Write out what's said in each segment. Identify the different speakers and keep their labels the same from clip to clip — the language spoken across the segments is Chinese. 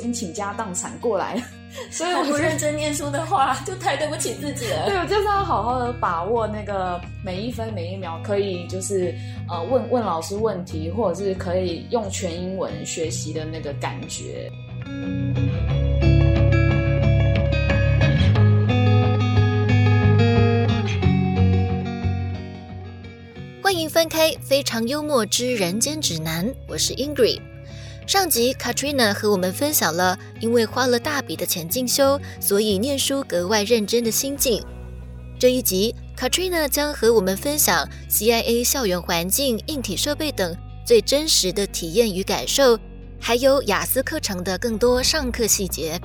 Speaker 1: 经倾家荡产过来了，所以我
Speaker 2: 不认真念书的话，就太对不起自己了。
Speaker 1: 对，我就是要好好的把握那个每一分每一秒，可以就是呃问问老师问题，或者是可以用全英文学习的那个感觉。
Speaker 3: 欢迎翻开《非常幽默之人间指南》，我是 Ingrid。上集 Katrina 和我们分享了因为花了大笔的钱进修，所以念书格外认真的心境。这一集 Katrina 将和我们分享 CIA 校园环境、硬体设备等最真实的体验与感受，还有雅思课程的更多上课细节。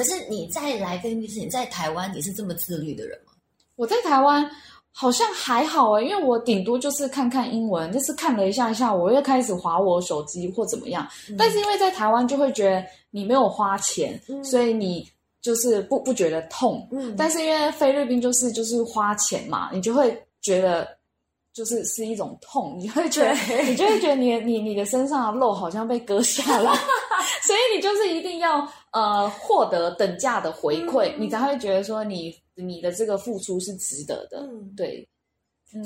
Speaker 2: 可是你在来菲律宾在台湾你是这么自律的人吗？
Speaker 1: 我在台湾好像还好哎，因为我顶多就是看看英文，就是看了一下一下，我又开始划我手机或怎么样。但是因为在台湾就会觉得你没有花钱，所以你就是不不觉得痛。嗯，但是因为菲律宾就是就是花钱嘛，你就会觉得就是是一种痛，你会觉得你就会觉得你你你的身上的肉好像被割下来。所以你就是一定要呃获得等价的回馈，你才会觉得说你你的这个付出是值得的。嗯，对。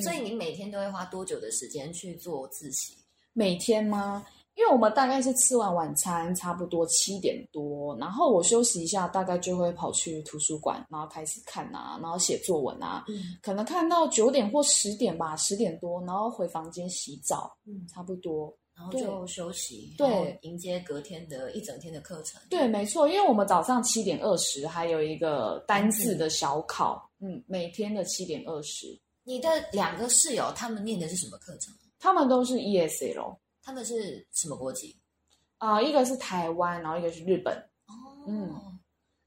Speaker 2: 所以你每天都会花多久的时间去做自习？
Speaker 1: 每天吗？因为我们大概是吃完晚餐差不多七点多，然后我休息一下，大概就会跑去图书馆，然后开始看啊，然后写作文啊。嗯，可能看到九点或十点吧，十点多，然后回房间洗澡。嗯，差不多。
Speaker 2: 然后就休息，对，迎接隔天的一整天的课程。
Speaker 1: 对，没错，因为我们早上七点二十还有一个单字的小考，嗯，每天的七点二十。
Speaker 2: 你的两个室友他们念的是什么课程？
Speaker 1: 他们都是 ESL。
Speaker 2: 他们是什么国籍？
Speaker 1: 啊，一个是台湾，然后一个是日本。
Speaker 2: 哦，嗯，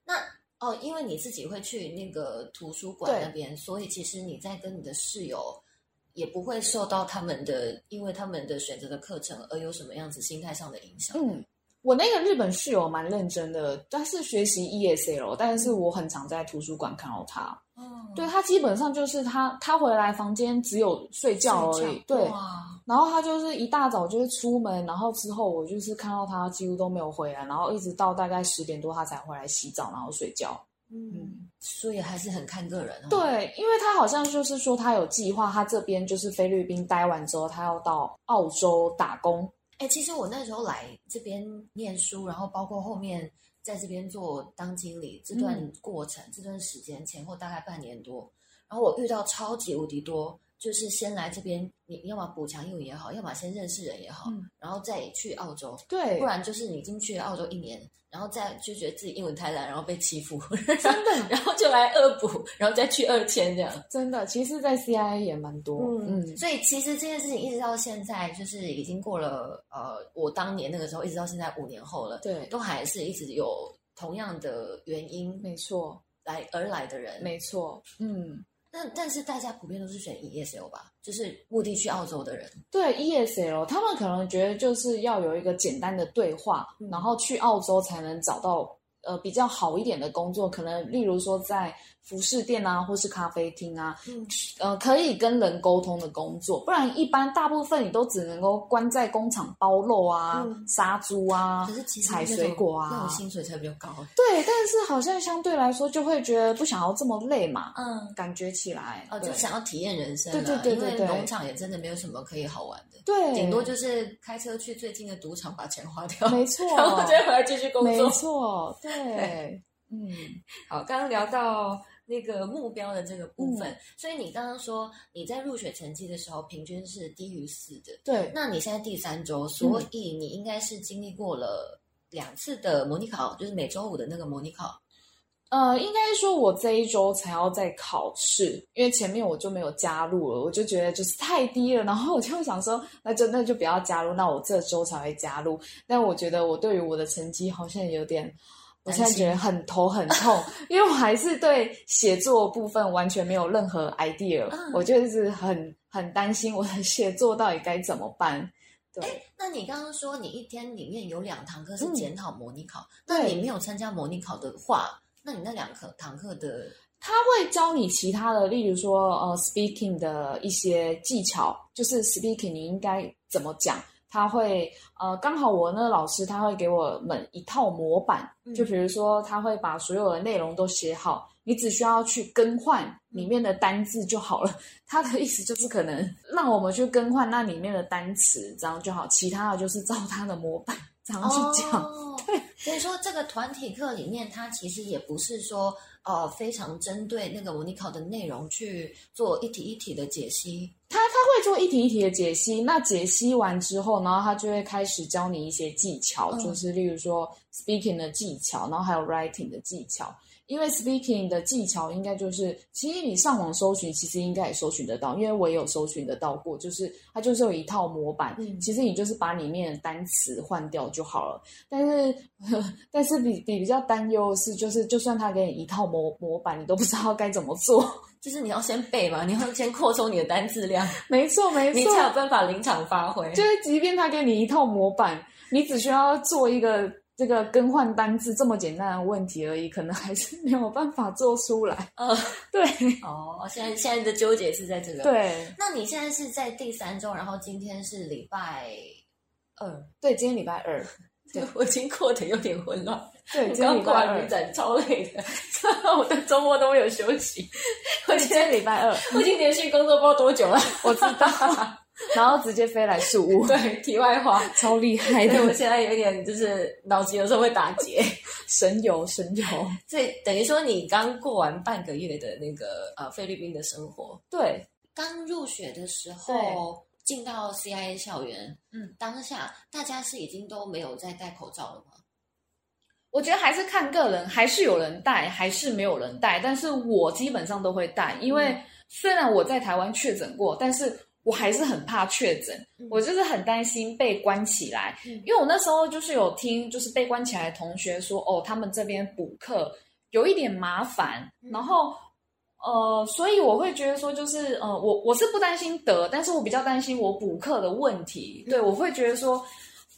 Speaker 2: 那哦，因为你自己会去那个图书馆那边，所以其实你在跟你的室友。也不会受到他们的，因为他们的选择的课程而有什么样子心态上的影响。
Speaker 1: 嗯，我那个日本室友蛮认真的，他是学习 ESL，但是我很常在图书馆看到他。嗯，对他基本上就是他他回来房间只有睡觉而已。对，然后他就是一大早就是出门，然后之后我就是看到他几乎都没有回来，然后一直到大概十点多他才回来洗澡，然后睡觉。
Speaker 2: 嗯，所以还是很看个人。
Speaker 1: 哦对，因为他好像就是说他有计划，他这边就是菲律宾待完之后，他要到澳洲打工。
Speaker 2: 哎，其实我那时候来这边念书，然后包括后面在这边做当经理这段过程，这段时间前后大概半年多，然后我遇到超级无敌多。就是先来这边，你要么补强英文也好，要么先认识人也好，然后再去澳洲。
Speaker 1: 对，
Speaker 2: 不然就是你已经去了澳洲一年，然后再就觉得自己英文太烂，然后被欺负，
Speaker 1: 真的，
Speaker 2: 然后就来恶补，然后再去二千这样。
Speaker 1: 真的，其实，在 CIA 也蛮多。
Speaker 2: 嗯，所以其实这件事情一直到现在，就是已经过了呃，我当年那个时候，一直到现在五年后了，
Speaker 1: 对，
Speaker 2: 都还是一直有同样的原因，
Speaker 1: 没错，
Speaker 2: 来而来的人，
Speaker 1: 没错，嗯。
Speaker 2: 但但是大家普遍都是选 ESL 吧，就是目的去澳洲的人。
Speaker 1: 对 ESL，他们可能觉得就是要有一个简单的对话，然后去澳洲才能找到呃比较好一点的工作，可能例如说在。服饰店啊，或是咖啡厅啊，嗯，呃，可以跟人沟通的工作，不然一般大部分你都只能够关在工厂包肉啊、杀猪啊、采水果啊，
Speaker 2: 那种薪水才比较高。
Speaker 1: 对，但是好像相对来说就会觉得不想要这么累嘛，嗯，感觉起来
Speaker 2: 哦，就想要体验人生。
Speaker 1: 对对对对对，
Speaker 2: 农场也真的没有什么可以好玩的，
Speaker 1: 对，
Speaker 2: 顶多就是开车去最近的赌场把钱花掉，
Speaker 1: 没错，
Speaker 2: 然后再回来继续工作，
Speaker 1: 没错，对，嗯，
Speaker 2: 好，刚刚聊到。那个目标的这个部分，所以你刚刚说你在入学成绩的时候平均是低于四的，
Speaker 1: 对。
Speaker 2: 那你现在第三周，所以你应该是经历过了两次的模拟考，就是每周五的那个模拟考。
Speaker 1: 呃，应该说我这一周才要再考试，因为前面我就没有加入了，我就觉得就是太低了，然后我就想说，那就那就不要加入，那我这周才会加入。但我觉得我对于我的成绩好像有点。我现在觉得很头很痛，因为我还是对写作部分完全没有任何 idea，我就是很很担心我的写作到底该怎么办。对，
Speaker 2: 那你刚刚说你一天里面有两堂课是检讨模拟考，那你没有参加模拟考的话，那你那两课堂课的
Speaker 1: 他会教你其他的，例如说呃，speaking 的一些技巧，就是 speaking 你应该怎么讲。他会呃，刚好我那个老师他会给我们一套模板，就比如说他会把所有的内容都写好，你只需要去更换里面的单字就好了。他的意思就是可能让我们去更换那里面的单词，这样就好，其他的就是照他的模板这样去讲。对，
Speaker 2: 所以说这个团体课里面，它其实也不是说。呃，非常针对那个模拟考的内容去做一题一题的解析。
Speaker 1: 他他会做一题一题的解析，那解析完之后，然后他就会开始教你一些技巧，就是例如说 speaking 的技巧，然后还有 writing 的技巧。因为 speaking 的技巧应该就是，其实你上网搜寻，其实应该也搜寻得到，因为我也有搜寻得到过，就是它就是有一套模板，其实你就是把里面的单词换掉就好了。但是，但是比比比较担忧的是，就是就算他给你一套模模板，你都不知道该怎么做，
Speaker 2: 就是你要先背嘛，你要先扩充你的单字量，
Speaker 1: 没错没错，
Speaker 2: 你才有办法临场发挥。
Speaker 1: 就是即便他给你一套模板，你只需要做一个。这个更换单字这么简单的问题而已，可能还是没有办法做出来。
Speaker 2: 嗯，
Speaker 1: 对。
Speaker 2: 哦，现在现在的纠结是在这个。
Speaker 1: 对。
Speaker 2: 那你现在是在第三周，然后今天是礼拜二。
Speaker 1: 对，今天礼拜二。
Speaker 2: 对，我已经过得有点混乱。
Speaker 1: 对，今天礼拜二
Speaker 2: 展超累的，我的周末都没有休息。
Speaker 1: 我今天礼拜二，
Speaker 2: 我已经连续工作不知道多久了。
Speaker 1: 我知道。然后直接飞来树屋。
Speaker 2: 对，题外话，
Speaker 1: 超厉害的。
Speaker 2: 我现在有点就是脑子有时候会打结，
Speaker 1: 神游神游。
Speaker 2: 所以等于说你刚过完半个月的那个呃菲律宾的生活。
Speaker 1: 对，
Speaker 2: 刚入学的时候进到 CIA 校园，嗯，当下大家是已经都没有在戴口罩了吗？
Speaker 1: 我觉得还是看个人，还是有人戴，还是没有人戴。但是我基本上都会戴，因为虽然我在台湾确诊过，但是。我还是很怕确诊，我就是很担心被关起来，因为我那时候就是有听，就是被关起来的同学说，哦，他们这边补课有一点麻烦，然后，呃，所以我会觉得说，就是呃，我我是不担心得，但是我比较担心我补课的问题，对我会觉得说，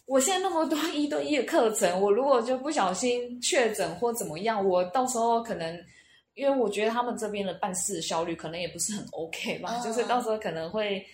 Speaker 1: 我现在那么多 一对一的课程，我如果就不小心确诊或怎么样，我到时候可能。因为我觉得他们这边的办事效率可能也不是很 OK 吧，就是到时候可能会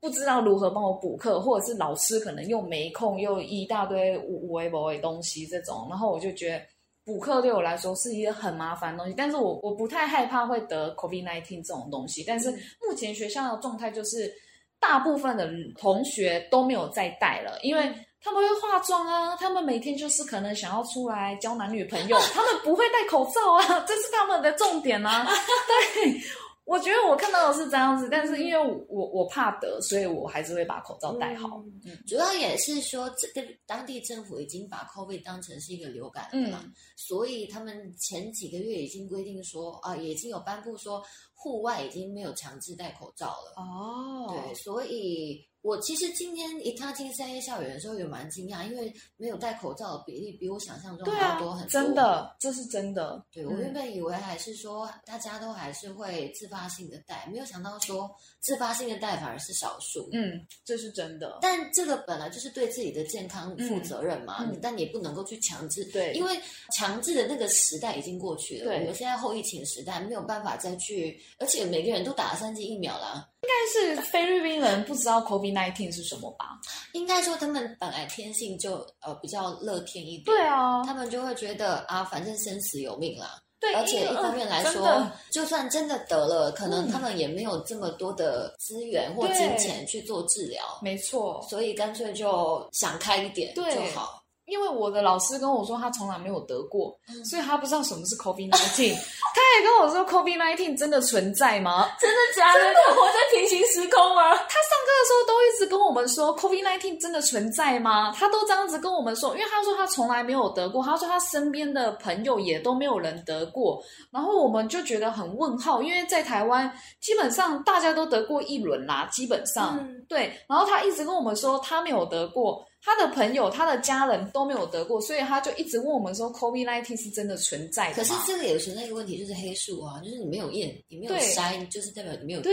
Speaker 1: 不知道如何帮我补课，或者是老师可能又没空，又一大堆无微博的东西这种，然后我就觉得补课对我来说是一个很麻烦的东西。但是我我不太害怕会得 COVID-19 这种东西，但是目前学校的状态就是大部分的同学都没有再带了，因为。他们会化妆啊，他们每天就是可能想要出来交男女朋友，他们不会戴口罩啊，这是他们的重点啊。对，我觉得我看到的是这样子，但是因为我我怕得，所以我还是会把口罩戴好。
Speaker 2: 嗯，主要也是说这个当地政府已经把 COVID 当成是一个流感了，所以他们前几个月已经规定说啊，已经有颁布说户外已经没有强制戴口罩了。哦，对，所以。我其实今天一踏进三 A 校园的时候，也蛮惊讶，因为没有戴口罩的比例比我想象中要多很多。
Speaker 1: 真的，这是真的。
Speaker 2: 对我原本以为还是说大家都还是会自发性的戴，没有想到说自发性的戴反而是少数。
Speaker 1: 嗯，这是真的。
Speaker 2: 但这个本来就是对自己的健康负责任嘛，但你不能够去强制。
Speaker 1: 对，
Speaker 2: 因为强制的那个时代已经过去了。
Speaker 1: 对，
Speaker 2: 我们现在后疫情时代没有办法再去，而且每个人都打了三剂疫苗了。
Speaker 1: 应该是菲律宾人不知道 COVID nineteen 是什么吧？
Speaker 2: 应该说他们本来天性就呃比较乐天一点，
Speaker 1: 对啊，
Speaker 2: 他们就会觉得啊，反正生死有命啦。
Speaker 1: 对，
Speaker 2: 而且一方面来说，就算真的得了，可能他们也没有这么多的资源或金钱去做治疗，
Speaker 1: 没错，
Speaker 2: 所以干脆就想开一点就好。
Speaker 1: 因为我的老师跟我说，他从来没有得过，所以他不知道什么是 COVID nineteen。他也跟我说，COVID nineteen 真的存在吗？
Speaker 2: 真的假的？活在平行时空吗？他上课
Speaker 1: 的时候都一直跟我们说，COVID nineteen 真的存在吗？他都这样子跟我们说，因为他说他从来没有得过，他说他身边的朋友也都没有人得过，然后我们就觉得很问号，因为在台湾基本上大家都得过一轮啦，基本上对。然后他一直跟我们说他没有得过。他的朋友、他的家人都没有得过，所以他就一直问我们说：“COVID-19 是真的存在的
Speaker 2: 可是这个也存在一个问题，就是黑数啊，就是你没有验，你没有筛，就是代表你没有得。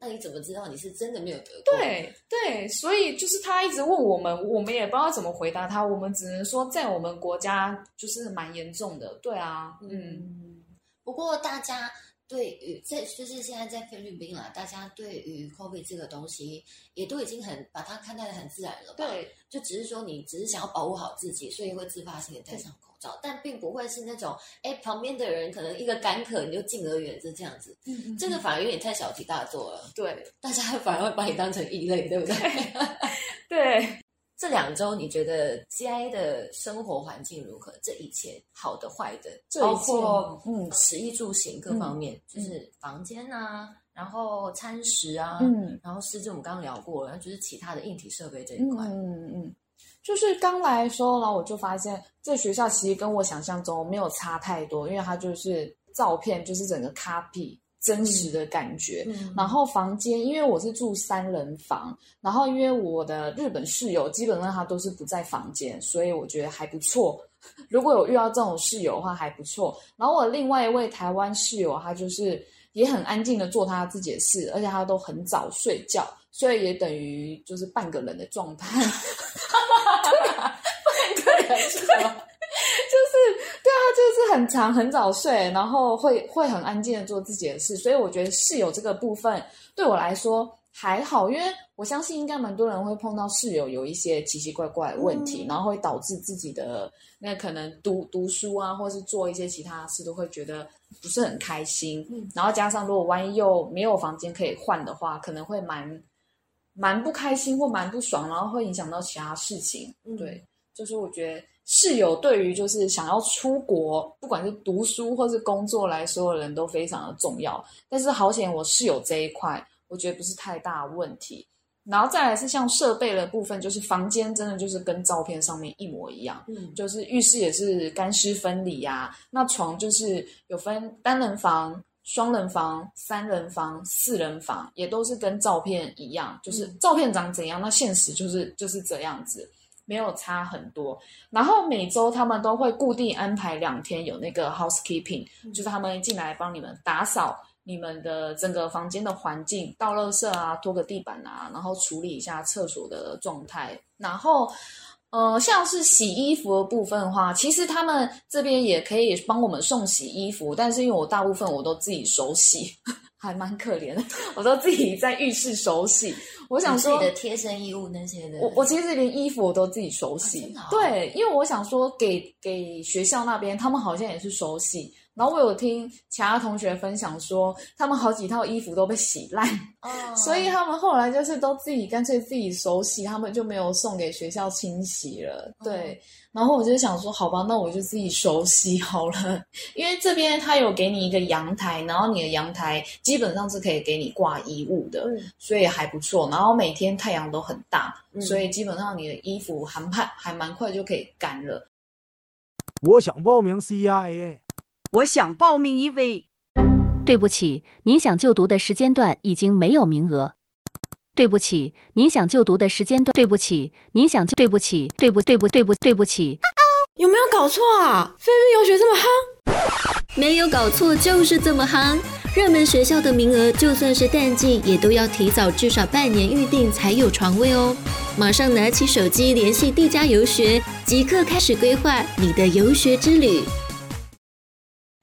Speaker 2: 那你怎么知道你是真的没有得
Speaker 1: 过？对对，所以就是他一直问我们，我们也不知道怎么回答他，我们只能说在我们国家就是蛮严重的。对啊，嗯。
Speaker 2: 不过大家对于在就是现在在菲律宾啦，大家对于 COVID 这个东西也都已经很把它看待的很自然了吧？
Speaker 1: 对，
Speaker 2: 就只是说你只是想要保护好自己，所以会自发性的戴上口罩，但并不会是那种哎旁边的人可能一个干咳你就敬而远之这样子，
Speaker 1: 嗯
Speaker 2: 这个反而有点太小题大做了，
Speaker 1: 对
Speaker 2: 大家反而会把你当成异类，对不对？
Speaker 1: 对。
Speaker 2: 这两周你觉得 gia 的生活环境如何？这一切好的坏的，包括
Speaker 1: 嗯
Speaker 2: 食衣住行各方面，就是房间啊，然后餐食啊，
Speaker 1: 嗯
Speaker 2: 然后师资我们刚刚聊过了，然后就是其他的硬体设备这一块。
Speaker 1: 嗯嗯，就是刚来的时候，然后我就发现这学校其实跟我想象中没有差太多，因为它就是照片，就是整个 copy 真实的感觉。
Speaker 2: 嗯
Speaker 1: 然后房间，因为我是住三人房，然后因为我的日本室友基本上他都是不在房间，所以我觉得还不错。如果有遇到这种室友的话，还不错。然后我另外一位台湾室友，他就是也很安静的做他自己的事，而且他都很早睡觉，所以也等于就是半个人的状态。
Speaker 2: 半个人是什么？
Speaker 1: 很长很早睡，然后会会很安静的做自己的事，所以我觉得室友这个部分对我来说还好，因为我相信应该蛮多人会碰到室友有一些奇奇怪怪的问题，
Speaker 2: 嗯。
Speaker 1: 然后会导致自己的那可能读读书啊，或是做一些其他事都会觉得不是很开心，
Speaker 2: 嗯。
Speaker 1: 然后加上如果万一又没有房间可以换的话，可能会蛮蛮不开心或蛮不爽，然后会影响到其他事情，
Speaker 2: 嗯。
Speaker 1: 对。就是我觉得室友对于就是想要出国，不管是读书或是工作来说的人都非常的重要。但是好险我室友这一块，我觉得不是太大的问题。然后再来是像设备的部分，就是房间真的就是跟照片上面一模一样，
Speaker 2: 嗯
Speaker 1: 就是浴室也是干湿分离呀、那床就是有分单人房、双人房、三人房、四人房，也都是跟照片一样，就是照片长怎样，那现实就是就是这样子。没有差很多，然后每周他们都会固定安排两天有那个 housekeeping，、就是他们进来帮你们打扫你们的整个房间的环境，倒垃圾啊，拖个地板啊，然后处理一下厕所的状态，然后。呃，像是洗衣服的部分的话，其实他们这边也可以帮我们送洗衣服，但是因为我大部分我都自己手洗，还蛮可怜的，我都自己在浴室手洗。我想说
Speaker 2: 你自己的贴身衣物那些的，
Speaker 1: 我我其实连衣服我都自己手洗，对，因为我想说给给学校那边，他们好像也是手洗。然后我有听其他同学分享说，他们好几套衣服都被洗烂，
Speaker 2: 哦
Speaker 1: 所以他们后来就是都自己干脆自己手洗，他们就没有送给学校清洗了。对，然后我就想说，好吧，那我就自己手洗好了，因为这边他有给你一个阳台，然后你的阳台基本上是可以给你挂衣物的，
Speaker 2: 嗯
Speaker 1: 所以还不错。然后每天太阳都很大，
Speaker 2: 嗯
Speaker 1: 所以基本上你的衣服还蛮还蛮快就可以干了。
Speaker 4: 我想报名 CIA。
Speaker 5: 我想报名一位。
Speaker 6: 对不起，您想就读的时间段已经没有名额。对不起，您想就读的时间段。对不起，您想就对不起，对不对不对不对不起。
Speaker 7: 有没有搞错啊？菲律宾游学这么夯？
Speaker 3: 没有搞错，就是这么夯。热门学校的名额，就算是淡季，也都要提早至少半年预定才有床位哦。马上拿起手机联系地家游学，即刻开始规划你的游学之旅。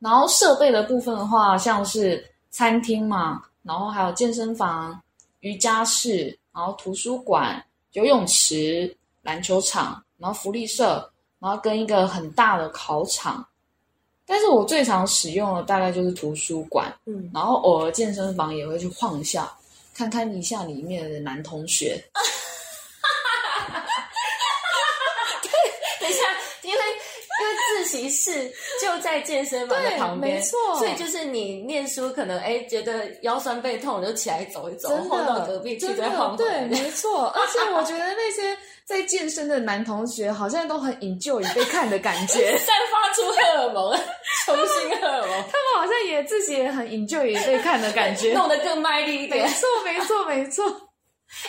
Speaker 1: 然后设备的部分的话，像是餐厅嘛，然后还有健身房、瑜伽室，然后图书馆、游泳池、篮球场，然后福利社，然后跟一个很大的考场。但是我最常使用的大概就是图书馆，
Speaker 2: 嗯，
Speaker 1: 然后偶尔健身房也会去晃一下，看看一下里面的男同学。
Speaker 2: 等一下，因为因为自习室就在健身房的旁边，
Speaker 1: 没错
Speaker 2: 所以就是你念书可能哎觉得腰酸背痛，你就起来走一走，
Speaker 1: 真
Speaker 2: 晃到，隔壁去
Speaker 1: 对，没错。而且我觉得那些在健身的男同学好像都很 enjoy 被看的感觉，
Speaker 2: 散发出荷尔蒙，雄性荷尔蒙，
Speaker 1: 他们好像也自己也很 enjoy 被看的感觉。
Speaker 2: 弄得更卖力一点没。
Speaker 1: 错，没错，没错。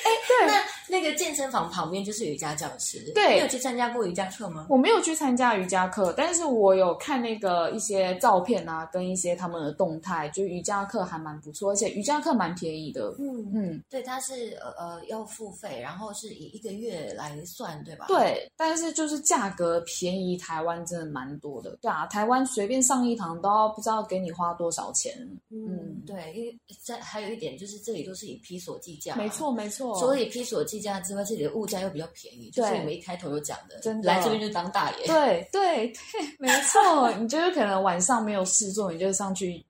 Speaker 1: 哎，对，
Speaker 2: 那那个健身房旁边就是瑜伽教室。
Speaker 1: 对
Speaker 2: 你有去参加过瑜伽课吗？
Speaker 1: 我没有去参加瑜伽课，但是我有看那个一些照片啊，跟一些他们的动态，就瑜伽课还蛮不错，而且瑜伽课蛮便宜的。
Speaker 2: 嗯，
Speaker 1: 嗯，
Speaker 2: 对，它是呃呃要付费，然后是以一个月来算，对吧？。
Speaker 1: 对，但是就是价格便宜，台湾真的蛮多的。对啊，台湾随便上一堂都要不知道给你花多少钱。
Speaker 2: 嗯，对，因为在还有一点就是这里都是以批所计价，
Speaker 1: 没错，。没错。
Speaker 2: 所以批所计价之外，这里的物价又比较便宜，就是我们一开头有讲的，
Speaker 1: 真的
Speaker 2: 来这边就当大爷。
Speaker 1: 对对对，没错。你就是可能晚上没有事做，你就上去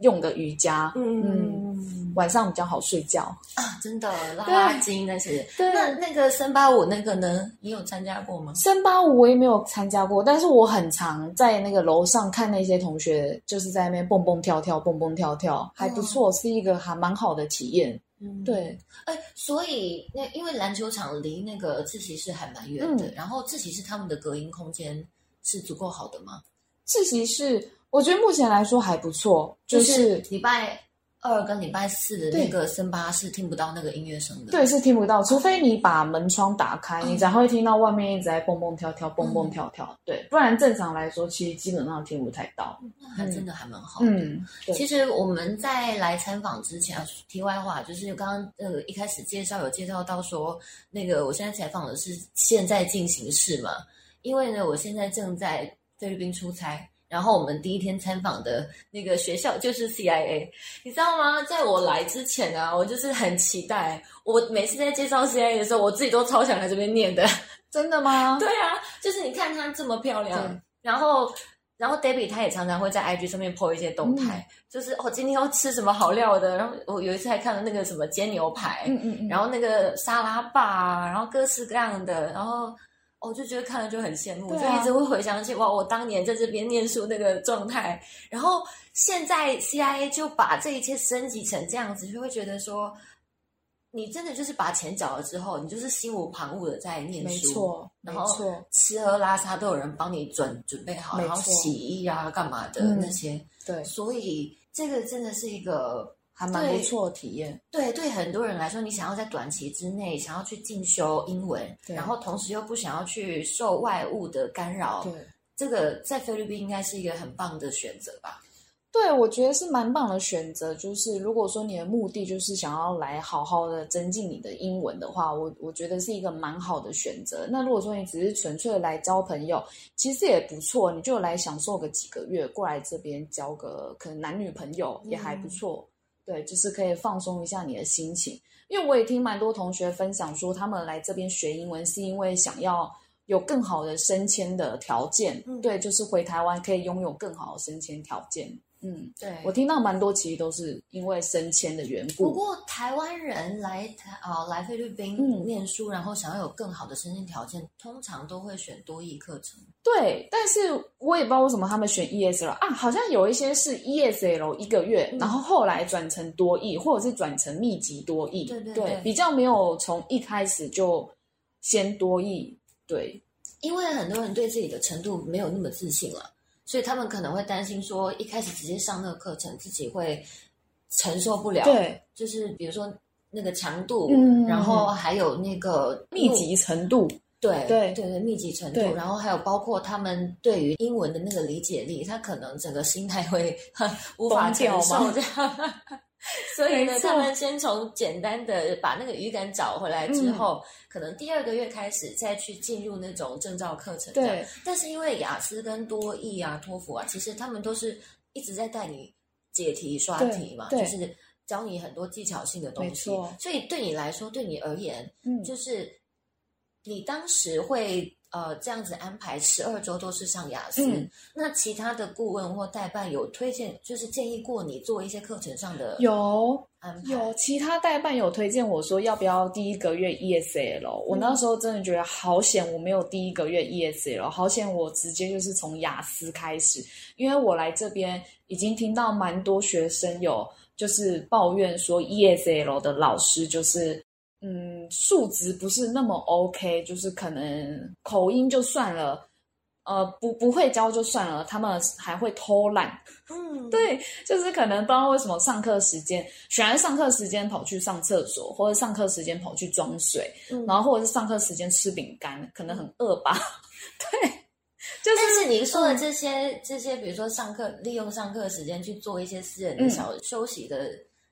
Speaker 1: 用个瑜伽，
Speaker 2: 嗯
Speaker 1: 晚上比较好睡觉。
Speaker 2: 啊，真的拉拉筋那些。
Speaker 1: 对
Speaker 2: 那那个森巴舞那个呢？你有参加过吗？
Speaker 1: 森巴舞我也没有参加过，但是我很常在那个楼上看那些同学就是在那边蹦蹦跳跳，蹦蹦跳跳，还不错，是一个还蛮好的体验。
Speaker 2: 嗯，
Speaker 1: 对，
Speaker 2: 哎，所以那因为篮球场离那个自习室还蛮远的，
Speaker 1: 嗯
Speaker 2: 然后自习室他们的隔音空间是足够好的吗？
Speaker 1: 自习室我觉得目前来说还不错，就是
Speaker 2: 礼拜二跟礼拜四的那个森巴是听不到那个音乐声的。
Speaker 1: 对，是听不到，除非你把门窗打开，
Speaker 2: 嗯
Speaker 1: 你才会听到外面一直在蹦蹦跳跳、蹦蹦跳跳。对，不然正常来说，其实基本上听不太到。
Speaker 2: 那还真的还蛮好的。
Speaker 1: 嗯，
Speaker 2: 其实我们在来参访之前啊，题外话就是刚刚呃一开始介绍有介绍到说，那个我现在采访的是现在进行式嘛，因为呢我现在正在菲律宾出差。然后我们第一天参访的那个学校就是 CIA，你知道吗？在我来之前啊，我就是很期待。我每次在介绍 CIA 的时候，我自己都超想来这边念的。
Speaker 1: 真的吗？
Speaker 2: 对啊，就是你看她这么漂亮，然后然后 Debbie 她也常常会在 IG 上面 po 一些动态，就是哦今天要吃什么好料的，然后我有一次还看了那个什么煎牛排，
Speaker 1: 嗯嗯嗯，
Speaker 2: 然后那个沙拉吧啊，然后各式各样的，然后。我就觉得看了就很羡慕，
Speaker 1: 对啊。
Speaker 2: 就一直会回想起哇，我当年在这边念书那个状态，然后现在 CIA 就把这一切升级成这样子，就会觉得说，你真的就是把钱缴了之后，你就是心无旁骛的在念书没，
Speaker 1: 错，没
Speaker 2: 然后
Speaker 1: 错，
Speaker 2: 吃喝拉撒都有人帮你准准备好，然后洗衣啊干嘛的、
Speaker 1: 嗯
Speaker 2: 那些，
Speaker 1: 对，
Speaker 2: 所以这个真的是一个
Speaker 1: 还蛮不错的体验。
Speaker 2: 对对很多人来说，你想要在短期之内想要去进修英文，然后同时又不想要去受外物的干扰，
Speaker 1: 对。
Speaker 2: 这个在菲律宾应该是一个很棒的选择吧？
Speaker 1: 对，我觉得是蛮棒的选择。就是如果说你的目的就是想要来好好的增进你的英文的话，我我觉得是一个蛮好的选择。那如果说你只是纯粹来交朋友，其实也不错，你就来享受个几个月，过来这边交个可能男女朋友也还不错。对，就是可以放松一下你的心情。因为我也听蛮多同学分享说，他们来这边学英文是因为想要。有更好的升迁的条件，
Speaker 2: 嗯
Speaker 1: 对，就是回台湾可以拥有更好的升迁条件。嗯，
Speaker 2: 对
Speaker 1: 我听到蛮多，其实都是因为升迁的缘故。
Speaker 2: 不过台湾人来台啊、来菲律宾
Speaker 1: 嗯
Speaker 2: 念书，然后想要有更好的升迁条件，通常都会选多益课程。
Speaker 1: 对，但是我也不知道为什么他们选 ESL 啊，好像有一些是 ESL 一个月，
Speaker 2: 嗯
Speaker 1: 然后后来转成多益，或者是转成密集多益。
Speaker 2: 对对对
Speaker 1: 比较没有从一开始就先多益。对，
Speaker 2: 因为很多人对自己的程度没有那么自信了，所以他们可能会担心说，一开始直接上那个课程，自己会承受不了。，
Speaker 1: 对，
Speaker 2: 就是比如说那个强度，
Speaker 1: 嗯
Speaker 2: 然后还有那个
Speaker 1: 密集程度。
Speaker 2: 对
Speaker 1: 对
Speaker 2: 对对密集程度，然后还有包括他们对于英文的那个理解力，他可能整个心态会 无法承受
Speaker 1: 吗
Speaker 2: 这样。所以呢，他们先从简单的把那个语感找回来
Speaker 1: 嗯
Speaker 2: 之后，可能第二个月开始再去进入那种证照课程。
Speaker 1: 对，
Speaker 2: 但是因为雅思跟多益啊、托福啊，其实他们都是一直在带你解题、刷题嘛，就是教你很多技巧性的东西。所以对你来说，对你而言，
Speaker 1: 嗯，
Speaker 2: 就是你当时会呃这样子安排十二周都是上雅思，
Speaker 1: 嗯
Speaker 2: 那其他的顾问或代办有推荐，就是建议过你做一些课程上的
Speaker 1: 有
Speaker 2: 安排。
Speaker 1: 有其他代办有推荐我说要不要第一个月 ESL，我那时候真的觉得好险，我没有第一个月 ESL，好险我直接就是从雅思开始，因为我来这边已经听到蛮多学生有就是抱怨说 ESL 的老师就是。嗯，数值不是那么 OK，就是可能口音就算了，呃不不会教就算了，他们还会偷懒。
Speaker 2: 嗯，
Speaker 1: 对，就是可能不知道为什么上课时间，喜欢上课时间跑去上厕所，或者上课时间跑去装水，
Speaker 2: 嗯
Speaker 1: 然后或者是上课时间吃饼干，可能很饿吧。对，就是
Speaker 2: 但是你说的
Speaker 1: 嗯
Speaker 2: 这些、这些，比如说上课利用上课时间去做一些私人的
Speaker 1: 嗯
Speaker 2: 小休息的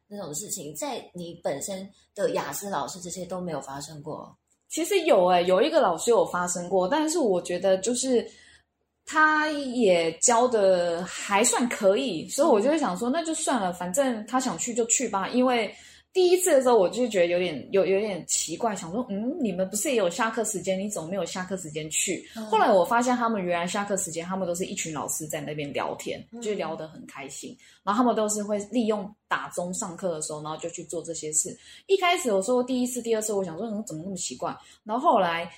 Speaker 2: 那种事情，在你本身的雅思老师这些都没有发生过。
Speaker 1: 其实有诶、有一个老师有发生过，但是我觉得就是他也教的还算可以，所以我就会想说，那就算了，反正他想去就去吧。因为第一次的时候，我就觉得有点有有点奇怪，想说，嗯，你们不是也有下课时间，你怎么没有下课时间去？
Speaker 2: 嗯
Speaker 1: 后来我发现他们原来下课时间，他们都是一群老师在那边聊天，
Speaker 2: 嗯
Speaker 1: 就聊得很开心。然后他们都是会利用打钟上课的时候，然后就去做这些事。一开始我说第一次、第二次，我想说嗯怎么那么奇怪，然后后来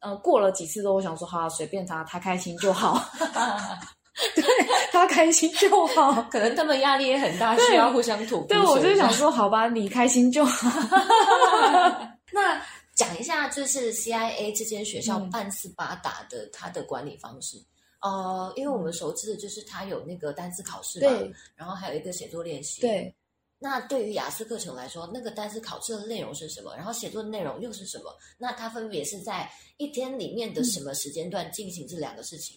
Speaker 1: 呃过了几次之后，我想说哈、啊、随便他，他开心就好，对他开心就好。
Speaker 2: 可能他们压力也很大，需要互相吐。
Speaker 1: 对，我就想，说好吧，你开心就好。
Speaker 2: 那讲一下，就是 CIA 这间学校
Speaker 1: 嗯
Speaker 2: 半斯巴达的它的管理方式。呃，因为我们熟知的就是它有那个单词考试嘛，
Speaker 1: 对
Speaker 2: 然后还有一个写作练习。
Speaker 1: 对，
Speaker 2: 那对于雅思课程来说，那个单词考试的内容是什么？然后写作的内容又是什么？那它分别是在一天里面的什么时间段进行这两个事情？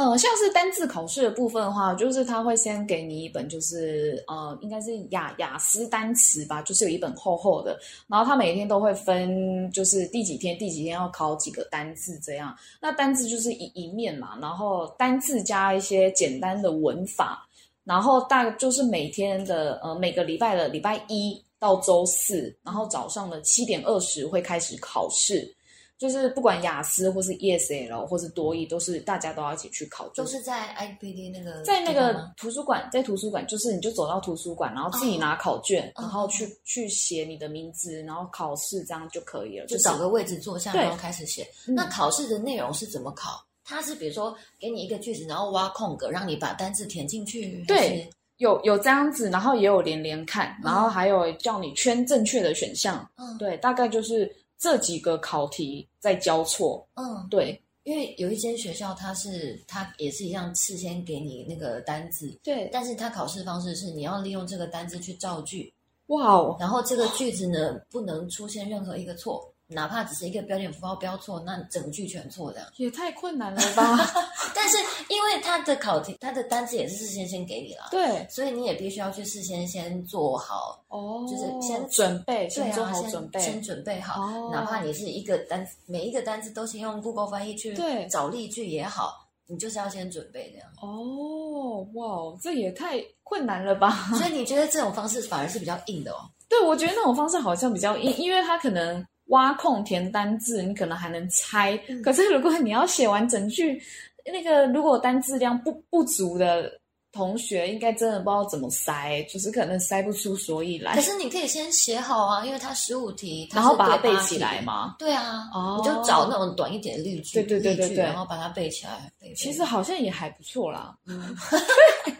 Speaker 1: 呃，像是单字考试的部分的话，就是他会先给你一本，就是呃，应该是雅雅思单词吧，就是有一本厚厚的，然后他每天都会分，就是第几天第几天要考几个单字这样。那单字就是一一面嘛，然后单字加一些简单的文法，然后大就是每天的呃每个礼拜的礼拜一到周四，然后早上的七点二十会开始考试。就是不管雅思或是 ESL 或是多益，都是大家都要一起去考，
Speaker 2: 都是在 IPD 那个
Speaker 1: 在那个图书馆，在图书馆，就是你就走到图书馆，然后自己拿考卷，
Speaker 2: 哦
Speaker 1: 然后去去写你的名字，然后考试这样就可以了。
Speaker 2: 就找个位置坐下，然后开始写。
Speaker 1: 嗯
Speaker 2: 那考试的内容是怎么考？它是比如说给你一个句子，然后挖空格，让你把单字填进去。
Speaker 1: 对，有有这样子，然后也有连连看，然后还有叫你圈正确的选项。
Speaker 2: 嗯
Speaker 1: 对，大概就是这几个考题在交错。
Speaker 2: 嗯，
Speaker 1: 对。
Speaker 2: 因为有一间学校，它是它也是一样，事先给你那个单字，
Speaker 1: 对，
Speaker 2: 但是它考试方式是你要利用这个单字去造句，
Speaker 1: 哇哦，
Speaker 2: 然后这个句子呢不能出现任何一个错，哪怕只是一个标点符号标错，那整句全错的。
Speaker 1: 也太困难了吧？
Speaker 2: 但是因为它的考题，它的单字也是事先先给你了，
Speaker 1: 对，
Speaker 2: 所以你也必须要去事先先做好，
Speaker 1: 哦，
Speaker 2: 就是先
Speaker 1: 准备，先做好
Speaker 2: 先
Speaker 1: 准备，
Speaker 2: 先准备好。
Speaker 1: 哦
Speaker 2: 哪怕你是一个单每一个单词都先用 Google 翻译去
Speaker 1: 对
Speaker 2: 找例句也好，你就是要先准备这样。
Speaker 1: 哦，哇哦，这也太困难了吧？
Speaker 2: 所以你觉得这种方式反而是比较硬的哦？
Speaker 1: 对，我觉得那种方式好像比较硬，因为它可能挖空填单字，你可能还能猜。
Speaker 2: 嗯
Speaker 1: 可是如果你要写完整句，那个如果单字量不不足的同学，应该真的不知道怎么塞，就是可能塞不出所以来
Speaker 2: 可，是你可以先写好啊，因为它十五题，它
Speaker 1: 然后把它背起来。嘛。
Speaker 2: 对啊，
Speaker 1: 哦
Speaker 2: 你就找那种短一点的例句，
Speaker 1: 对对对对对
Speaker 2: 然后把它背起来。背背
Speaker 1: 其实好像也还不错啦，
Speaker 2: 嗯，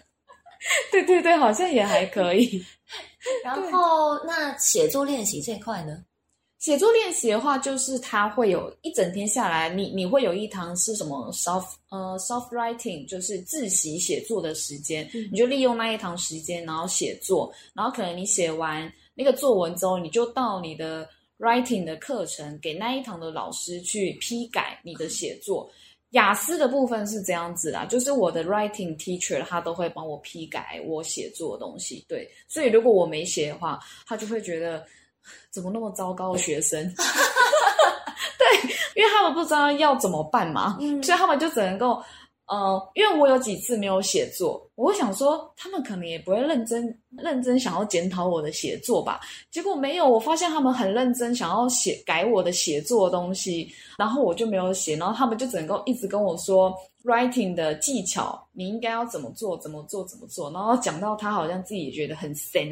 Speaker 1: 对对对，好像也还可以。
Speaker 2: 然后那写作练习这块呢？
Speaker 1: 写作练习的话，就是它会有一整天下来，你你会有一堂是什么 soft 呃 soft writing，就是自习写作的时间，你就利用那一堂时间，然后写作，然后可能你写完那个作文之后，你就到你的 writing 的课程给那一堂的老师去批改你的写作。雅思的部分是这样子啦，就是我的 writing teacher 他都会帮我批改我写作的东西，对，所以如果我没写的话，他就会觉得怎么那么糟糕的学生，对，因为他们不知道要怎么办嘛，
Speaker 2: 嗯
Speaker 1: 所以他们就只能够。呃，因为我有几次没有写作，我会想说他们可能也不会认真认真想要检讨我的写作吧。结果没有，我发现他们很认真想要写改我的写作的东西，然后我就没有写，然后他们就只能够一直跟我说 writing 的技巧，你应该要怎么做，怎么做，怎么做，然后讲到他好像自己也觉得很深，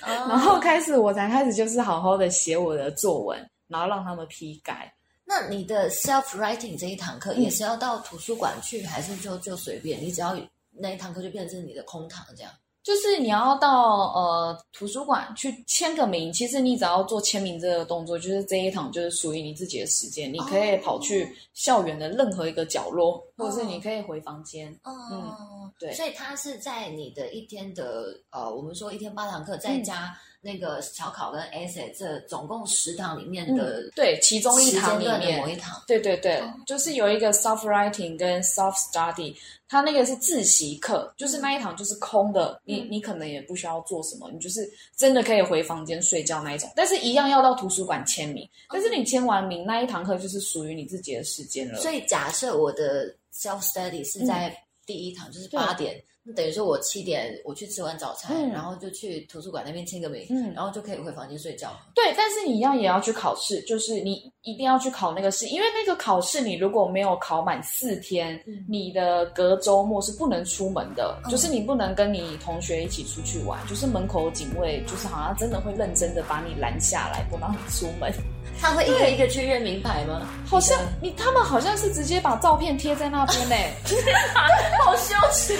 Speaker 1: 然
Speaker 2: 然
Speaker 1: 后开始我才开始就是好好的写我的作文，然后让他们批改。
Speaker 2: 那你的 self writing 这一堂课
Speaker 1: 嗯
Speaker 2: 也是要到图书馆去，还是就就随便？你只要那一堂课就变成是你的空堂这样？
Speaker 1: 就是你要到呃图书馆去签个名，其实你只要做签名这个动作，就是这一堂就是属于你自己的时间，你可以跑去校园的任何一个角落，或者是你可以回房间。
Speaker 2: 哦，
Speaker 1: 对。
Speaker 2: 所以它是在你的一天的呃，我们说一天八堂课，再
Speaker 1: 嗯。
Speaker 2: 加那个小考跟 essay 这总共十堂里面的、
Speaker 1: 嗯对其中一堂里面
Speaker 2: 某一堂。
Speaker 1: 对对对，
Speaker 2: 哦。
Speaker 1: 就是有一个 soft writing 跟 soft study，它那个是自习课，就是那一堂就是空的，你
Speaker 2: 嗯。
Speaker 1: 你可能也不需要做什么，你就是真的可以回房间睡觉那一种，但是一样要到图书馆签名，但是你签完名那一堂课就是属于你自己的时间了。
Speaker 2: 所以假设我的 self study 是在第一堂，就是八点，那等于说我七点我去吃完早餐，
Speaker 1: 嗯
Speaker 2: 然后就去图书馆那边签个名，
Speaker 1: 嗯
Speaker 2: 然后就可以回房间睡觉。
Speaker 1: 对，但是你一样也要去考试，就是你一定要去考那个试，因为那个考试你如果没有考满四天，
Speaker 2: 嗯
Speaker 1: 你的隔周末是不能出门的，
Speaker 2: 嗯
Speaker 1: 就是你不能跟你同学一起出去玩，就是门口警卫就是好像真的会认真的把你拦下来，不让你出门。
Speaker 2: 他会一个一个去认名牌吗？
Speaker 1: 好像你他们好像是直接把照片贴在那边呢、
Speaker 2: 好羞耻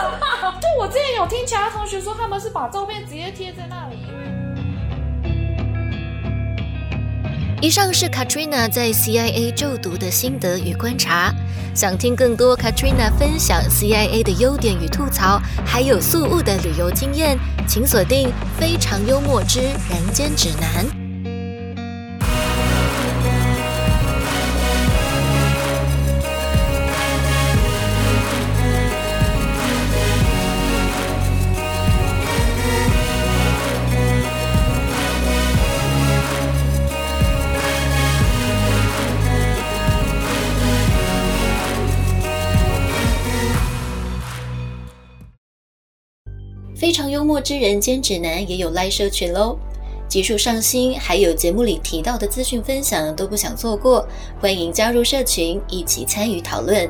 Speaker 2: 哦！
Speaker 1: 对我之前有听其他同学说，他们是把照片直接贴在那里。
Speaker 3: 以上是 Katrina 在 CIA 就读的心得与观察。想听更多 Katrina 分享 CIA 的优点与吐槽，还有宿务的旅游经验，请锁定《非常幽默之人间指南》。非常幽默之人间指南也有 Live 社群喽，集数上新，还有节目里提到的资讯分享都不想错过，欢迎加入社群一起参与讨论。